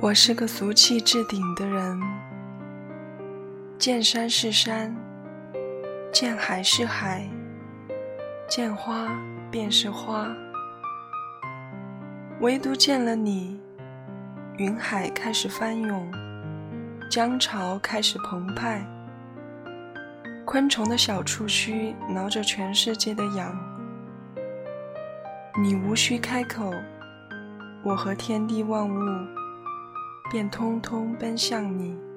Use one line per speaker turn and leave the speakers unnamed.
我是个俗气至顶的人，见山是山，见海是海，见花便是花，唯独见了你，云海开始翻涌，江潮开始澎湃，昆虫的小触须挠着全世界的痒，你无需开口，我和天地万物。便通通奔向你。